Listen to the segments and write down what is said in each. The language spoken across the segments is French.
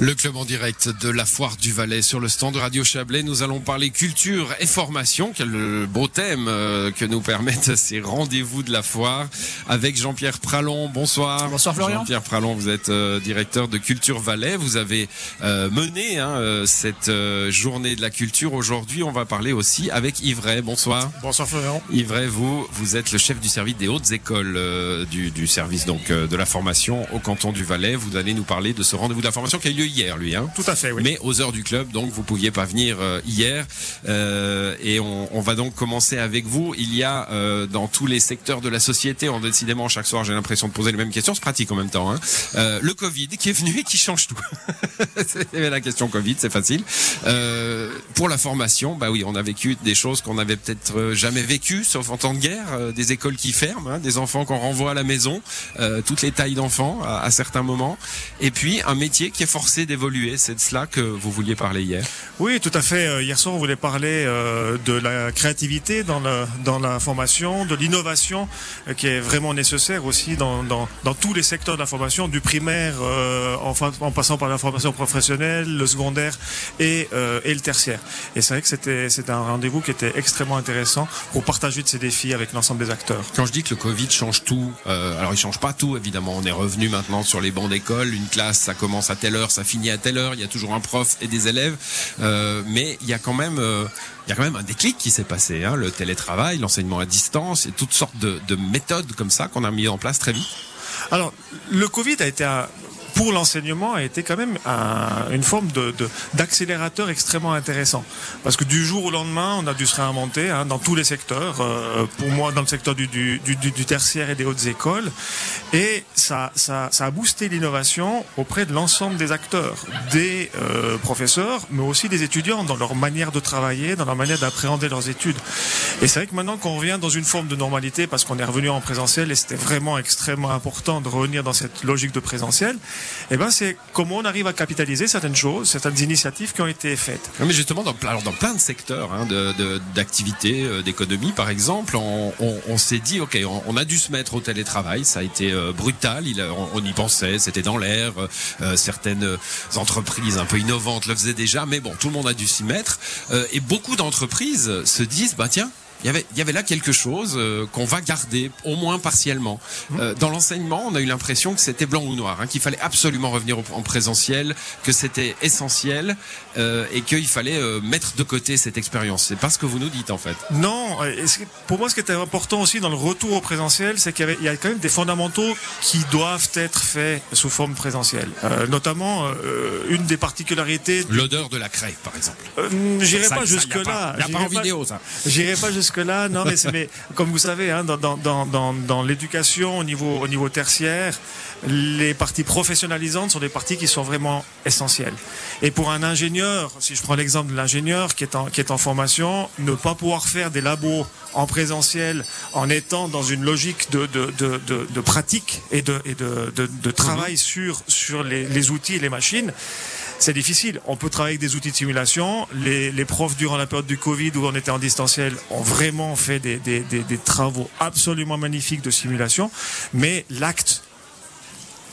Le club en direct de la foire du Valais sur le stand de Radio Chablais. Nous allons parler culture et formation. Quel beau thème euh, que nous permettent ces rendez-vous de la foire avec Jean-Pierre Pralon. Bonsoir. Bonsoir, Florian. Jean-Pierre Pralon, vous êtes euh, directeur de Culture Valais. Vous avez euh, mené hein, cette journée de la culture. Aujourd'hui, on va parler aussi avec Yvray. Bonsoir. Bonsoir Florian. Yvray, vous, vous êtes le chef du service des hautes écoles du, du service donc de la formation au canton du Valais. Vous allez nous parler de ce rendez-vous de la formation qui a eu lieu hier, lui. Hein Tout à fait, oui. mais aux heures du club, donc vous pouviez pas venir euh, hier. Euh, et on, on va donc commencer avec vous. Il y a euh, dans tous les secteurs de la société, on décidément chaque soir, j'ai l'impression de poser les mêmes questions. C'est pratique en même temps. Hein. Euh, le Covid qui est venu et qui change tout. c'est la question Covid, c'est facile. Euh, pour la formation, bah oui, on a vécu des choses qu'on n'avait peut-être euh, jamais vécues, sauf en temps de guerre, des écoles qui ferment, hein, des enfants qu'on renvoie à la maison, toutes les tailles d'enfants à, à certains moments, et puis un métier qui est forcé d'évoluer. C'est de cela que vous vouliez parler hier. Oui, tout à fait. Euh, Hier soir, on voulait parler euh, de la créativité dans la, dans la formation, de l'innovation euh, qui est vraiment nécessaire aussi dans, dans, dans tous les secteurs de la formation, du primaire en, en passant par la formation professionnelle, le secondaire et, et le tertiaire. Et c'est vrai que c'était c'était un rendez-vous qui était extrêmement intéressant pour partager de ces défis avec l'ensemble des acteurs. Quand je dis que le Covid change tout, euh, alors il change pas tout évidemment. On est revenu maintenant sur les bancs d'école. Une classe, ça commence à telle heure, ça finit à telle heure. Il y a toujours un prof et des élèves, Euh, mais il y a quand même, euh, il y un déclic qui s'est passé. Hein, le télétravail, l'enseignement à distance, et toutes sortes de, de méthodes comme ça qu'on a mis en place très vite. Alors, le Covid a été un- pour l'enseignement a été quand même un- une forme de de- d'accélérateur extrêmement intéressant. Parce que du jour au lendemain on a dû se réinventer hein, dans tous les secteurs euh, pour moi dans le secteur du, du, du, du tertiaire et des hautes écoles. Et ça, ça, ça a boosté l'innovation auprès de l'ensemble des acteurs des euh, professeurs mais aussi des étudiants dans leur manière de travailler dans leur manière d'appréhender leurs études. Et c'est vrai que maintenant qu'on revient dans une forme de normalité parce qu'on est revenu en présentiel et c'était vraiment extrêmement important de revenir dans cette logique de présentiel, eh ben c'est comment on arrive à capitaliser certaines choses, certaines initiatives qui ont été faites. Mais justement, dans, dans plein de secteurs hein, d'activité, euh, d'économie, par exemple, on, s'est dit, ok, on, a dû se mettre au télétravail. Ça a été euh, brutal. Il on, y pensait, c'était dans l'air. euh, certaines entreprises un peu innovantes le faisaient déjà, mais bon, tout le monde a dû s'y mettre. Et beaucoup d'entreprises se disent, bah tiens. Il y, avait, il y avait là quelque chose euh, qu'on va garder, au moins partiellement. Euh, dans l'enseignement, on a eu l'impression que c'était blanc ou noir, hein, qu'il fallait absolument revenir au- en présentiel, que c'était essentiel euh, et qu'il fallait euh, mettre de côté cette expérience. C'est pas ce que vous nous dites en fait. Non, pour moi ce qui était important aussi dans le retour au présentiel, c'est qu'il y, il y a quand même des fondamentaux qui doivent être faits sous forme présentielle. Euh, notamment, euh, une des particularités... L'odeur de la craie, par exemple. Euh, J'irai pas y a jusque-là. pas- y a pas J'irai en vidéo, ça. J'irai pas jusque-là. Non, mais, comme vous savez, hein, dans, dans, dans, dans, dans l'éducation au niveau, au niveau tertiaire, les parties professionnalisantes sont des parties qui sont vraiment essentielles. Et pour un ingénieur, si je prends l'exemple de l'ingénieur qui est en, qui est en formation, ne pas pouvoir faire des labos en présentiel en étant dans une logique de, de, de, de, de pratique et de, et de, de, de travail sur, sur les, les outils et les machines, c'est difficile. On peut travailler avec des outils de simulation. Les, les profs, durant la période du Covid où on était en distanciel, ont vraiment fait des, des, des, des travaux absolument magnifiques de simulation. Mais l'acte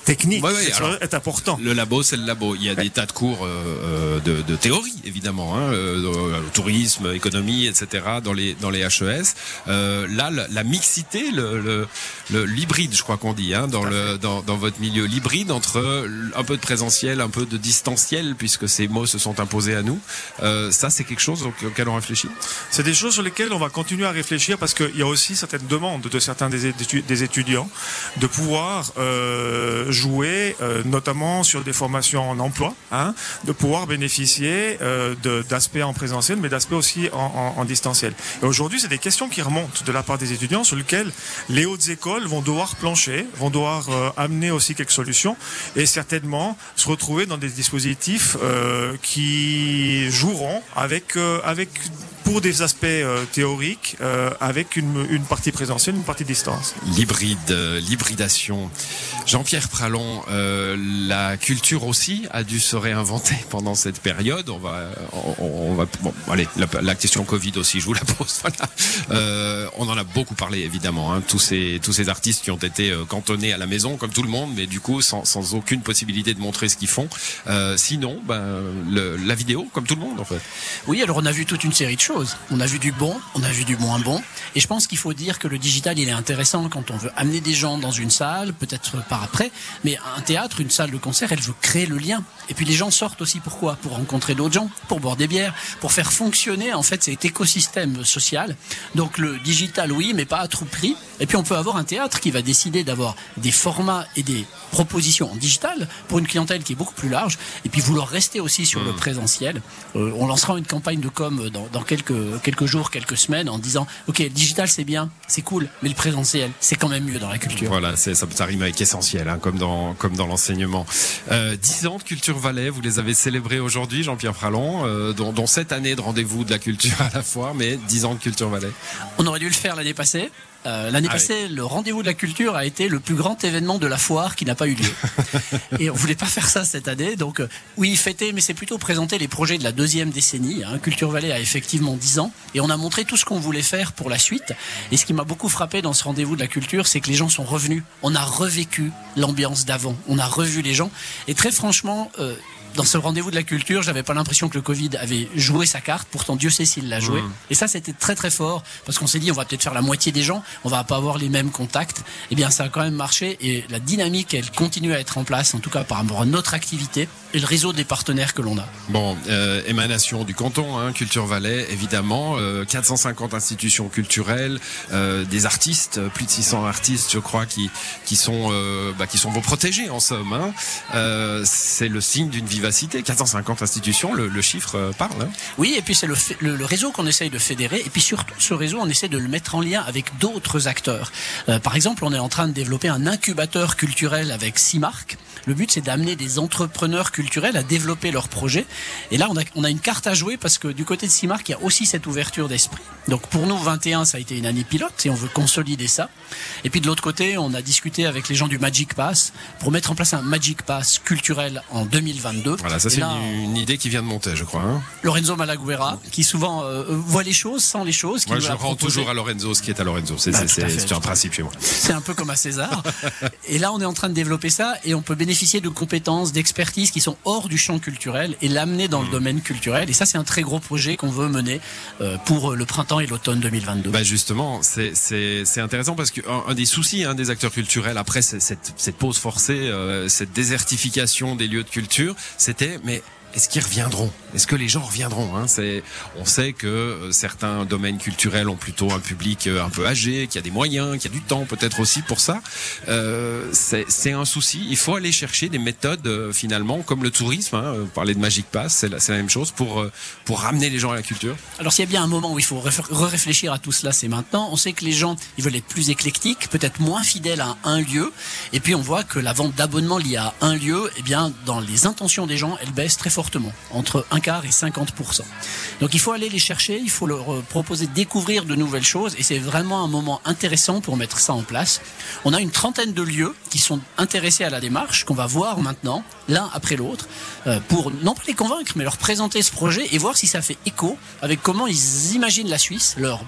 technique Ouais, ouais, est, alors- est important. Le labo, c'est le labo. Il y a des tas de cours euh, euh, de, de théorie, évidemment, hein, euh, euh, tourisme, économie, etc. dans les dans les HES. Euh, là, la, la mixité, le, l'hybride, je crois qu'on dit, hein, dans le dans, dans votre milieu, l'hybride entre un peu de présentiel, un peu de distanciel, puisque ces mots se sont imposés à nous. Euh, ça, c'est quelque chose auquel on réfléchit? C'est des choses sur lesquelles on va continuer à réfléchir parce qu'il y a aussi certaines demandes de certains des, étu- des étudiants de pouvoir euh, jouer, euh, notamment sur des formations en emploi, hein, de pouvoir bénéficier euh, d'aspects en présentiel, mais d'aspects aussi en, distanciel. Et aujourd'hui, c'est des questions qui remontent de la part des étudiants sur lesquelles les hautes écoles vont devoir plancher, vont devoir euh, amener aussi quelques solutions et certainement se retrouver dans des dispositifs qui joueront avec, avec pour des aspects théoriques avec une, une, partie présentielle, une partie distance. L'hybride, l'hybridation. Jean-Pierre Pralon, la culture aussi a dû se réinventer pendant cette période. On va, on, va, bon, allez, la, question Covid aussi, je vous la pose. Voilà. on en a beaucoup parlé évidemment, hein, tous ces tous ces artistes qui ont été cantonnés à la maison comme tout le monde, mais du coup sans, sans aucune possibilité de montrer ce qu'ils font. Euh, sinon, ben, le, la vidéo, comme tout le monde en fait. Oui, alors on a vu toute une série de choses. On a vu du bon, on a vu du moins bon. Et je pense qu'il faut dire que le digital, il est intéressant quand on veut amener des gens dans une salle, peut-être par après. Mais un théâtre, une salle de concert, elle veut créer le lien. Et puis les gens sortent aussi pourquoi? Pour rencontrer d'autres gens, pour boire des bières, pour faire fonctionner en fait cet écosystème social. Donc le digital, oui, mais pas à tout prix. Et puis on peut avoir un théâtre qui va décider d'avoir des formats et des propositions en digital pour une clientèle qui est beaucoup plus large et puis vouloir rester aussi sur le mmh. présentiel. Euh, on lancera une campagne de com dans, dans, quelques, quelques jours, quelques semaines en disant ok le digital c'est bien, c'est cool, mais le présentiel c'est quand même mieux dans la culture. Voilà, ça, ça rime avec essentiel, hein, comme dans, comme dans l'enseignement. Euh, 10 ans de Culture Valais, vous les avez célébrés aujourd'hui, Jean-Pierre Fralon, euh, dont, dont cette année de rendez-vous de la culture à la fois, mais 10 ans de Culture Valais. On aurait dû le faire l'année passée. Euh, l'année ah passée, le rendez-vous de la culture a été le plus grand événement de la foire qui n'a pas eu lieu. et on voulait pas faire ça cette année. Donc, euh, oui, fêter, mais c'est plutôt présenter les projets de la deuxième décennie. Hein. Culture Vallée a effectivement 10 ans. Et on a montré tout ce qu'on voulait faire pour la suite. Et ce qui m'a beaucoup frappé dans ce rendez-vous de la culture, c'est que les gens sont revenus. On a revécu l'ambiance d'avant. On a revu les gens. Et très franchement, euh, dans ce rendez-vous de la culture, j'avais pas l'impression que le Covid avait joué sa carte. Pourtant, Dieu sait s'il l'a joué. Mmh. Et ça, c'était très très fort parce qu'on s'est dit, on va peut-être faire la moitié des gens, on va pas avoir les mêmes contacts. Eh bien, ça a quand même marché et la dynamique, elle continue à être en place, en tout cas par rapport à notre activité et le réseau des partenaires que l'on a. Bon, euh, émanation du canton, hein, Culture Valais, évidemment, euh, 450 institutions culturelles, euh, des artistes, plus de 600 artistes, je crois, qui qui sont euh, bah, qui sont vos protégés en somme. Hein. Euh, c'est le signe d'une vie 450 institutions, le, chiffre euh, parle. Hein. oui, et puis c'est le, le, réseau qu'on essaye de fédérer, et puis surtout ce réseau, on essaie de le mettre en lien avec d'autres acteurs. Euh, par exemple, on est en train de développer un incubateur culturel avec six marques. Le but, c'est d'amener des entrepreneurs culturels à développer leurs projets. Et là, on a, on a une carte à jouer parce que du côté de Cimark, il y a aussi cette ouverture d'esprit. Donc pour nous, 21, ça a été une année pilote et on veut consolider ça. Et puis de l'autre côté, on a discuté avec les gens du Magic Pass pour mettre en place un Magic Pass culturel en 2022. Voilà, ça c'est une, idée qui vient de monter, je crois. Hein. Lorenzo Malaguera, qui souvent euh, voit les choses sans les choses. Moi, je rends toujours à Lorenzo ce qui est à Lorenzo. C'est bah, un principe chez moi. C'est un peu comme à César. et là, on est en train de développer ça et on peut bénéficier bénéficier de compétences, d'expertise qui sont hors du champ culturel et l'amener dans le mmh. domaine culturel. Et ça, c'est un très gros projet qu'on veut mener euh, pour le printemps et l'automne 2022. Bah justement, c'est intéressant parce qu'un un des soucis hein, des acteurs culturels après cette, cette pause forcée, euh, cette désertification des lieux de culture, c'était mais est-ce qu'ils reviendront? Est-ce que les gens reviendront hein? C'est, on sait que euh, certains domaines culturels ont plutôt un public euh, un peu âgé, qui a des moyens, qui a du temps peut-être aussi pour ça. Euh, c'est un souci. Il faut aller chercher des méthodes finalement, comme le tourisme. Hein, parler de Magic Pass, c'est la, même chose pour pour ramener les gens à la culture. Alors s'il y a bien un moment où il faut réfléchir à tout cela, c'est maintenant. On sait que les gens, ils veulent être plus éclectiques, peut-être moins fidèles à un lieu. Et puis on voit que la vente d'abonnement liée à un lieu, eh bien, dans les intentions des gens, elle baisse très fort entre un quart et 50%. Donc il faut aller les chercher, il faut leur euh, proposer de découvrir de nouvelles choses et c'est vraiment un moment intéressant pour mettre ça en place. On a une trentaine de lieux qui sont intéressés à la démarche qu'on va voir maintenant, l'un après l'autre, euh, pour non pas les convaincre, mais leur présenter ce projet et voir si ça fait écho avec comment ils imaginent la Suisse, leur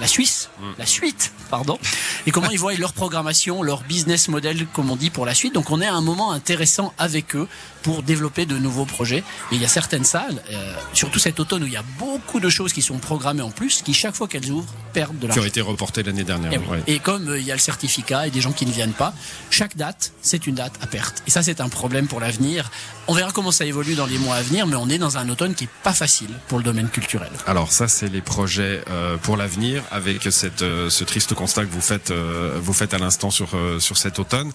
la Suisse, mm. la suite, pardon, et comment ils voient leur programmation, leur business model, comme on dit pour la suite. Donc on est à un moment intéressant avec eux pour développer de nouveaux projets. Et il y a certaines salles, euh, surtout cet automne où il y a beaucoup de choses qui sont programmées en plus, qui chaque fois qu'elles ouvrent perdent de l'argent. Qui ont été reportées l'année dernière. Et, et comme euh, il y a le certificat et des gens qui ne viennent pas, chaque date, c'est une date à perte. Et ça, c'est un problème pour l'avenir. On verra comment ça évolue dans les mois à venir, mais on est dans un automne qui est pas facile pour le domaine culturel. Alors ça, c'est les projets euh, pour l'avenir, avec cette, ce triste constat que vous faites, vous faites à l'instant sur sur cet automne.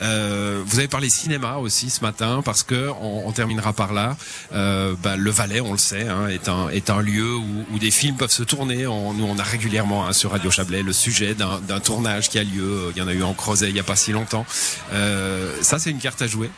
vous avez parlé cinéma aussi ce matin parce que on, on terminera par là. Euh, bah, le Valais, on le sait, hein, est, un, lieu où, des films peuvent se tourner. On, nous, on a régulièrement hein, sur Radio Chablais le sujet d'un tournage qui a lieu. Il y en a eu en Crozet il n'y a pas si longtemps. Euh, ça, c'est une carte à jouer.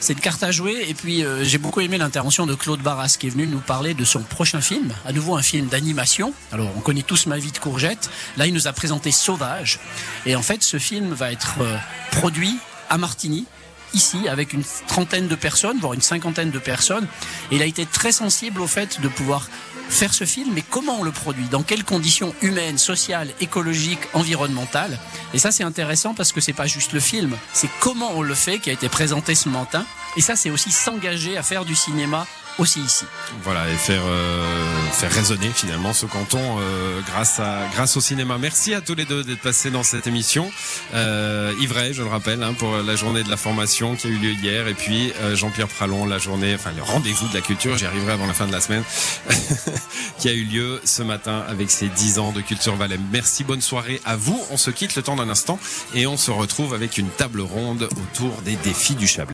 c'est une carte à jouer. Et puis euh, j'ai beaucoup aimé l'intervention de Claude Barras qui est venu nous parler de son prochain film, à nouveau un film d'animation. Alors on connaît tous Ma vie de courgette. Là il nous a présenté Sauvage. Et en fait ce film va être euh, produit à Martigny ici avec une trentaine de personnes, voire une cinquantaine de personnes. Et il a été très sensible au fait de pouvoir faire ce film, mais comment on le produit, dans quelles conditions humaines, sociales, écologiques, environnementales. Et ça c'est intéressant parce que c'est pas juste le film, c'est comment on le fait qui a été présenté ce matin. Et ça c'est aussi s'engager à faire du cinéma aussi ici. Voilà, et faire, euh, faire résonner finalement ce canton euh, grâce, à, grâce au cinéma. Merci à tous les deux d'être passés dans cette émission. Euh, je le rappelle, hein, pour la journée de la formation qui a eu lieu hier, et puis euh, Jean-Pierre Pralon, la journée, enfin le rendez-vous de la culture, j'y arriverai avant la fin de la semaine, qui a eu lieu ce matin avec ses 10 ans de Culture Valais. Merci, bonne soirée à vous. On se quitte le temps d'un instant et on se retrouve avec une table ronde autour des défis du Chablais.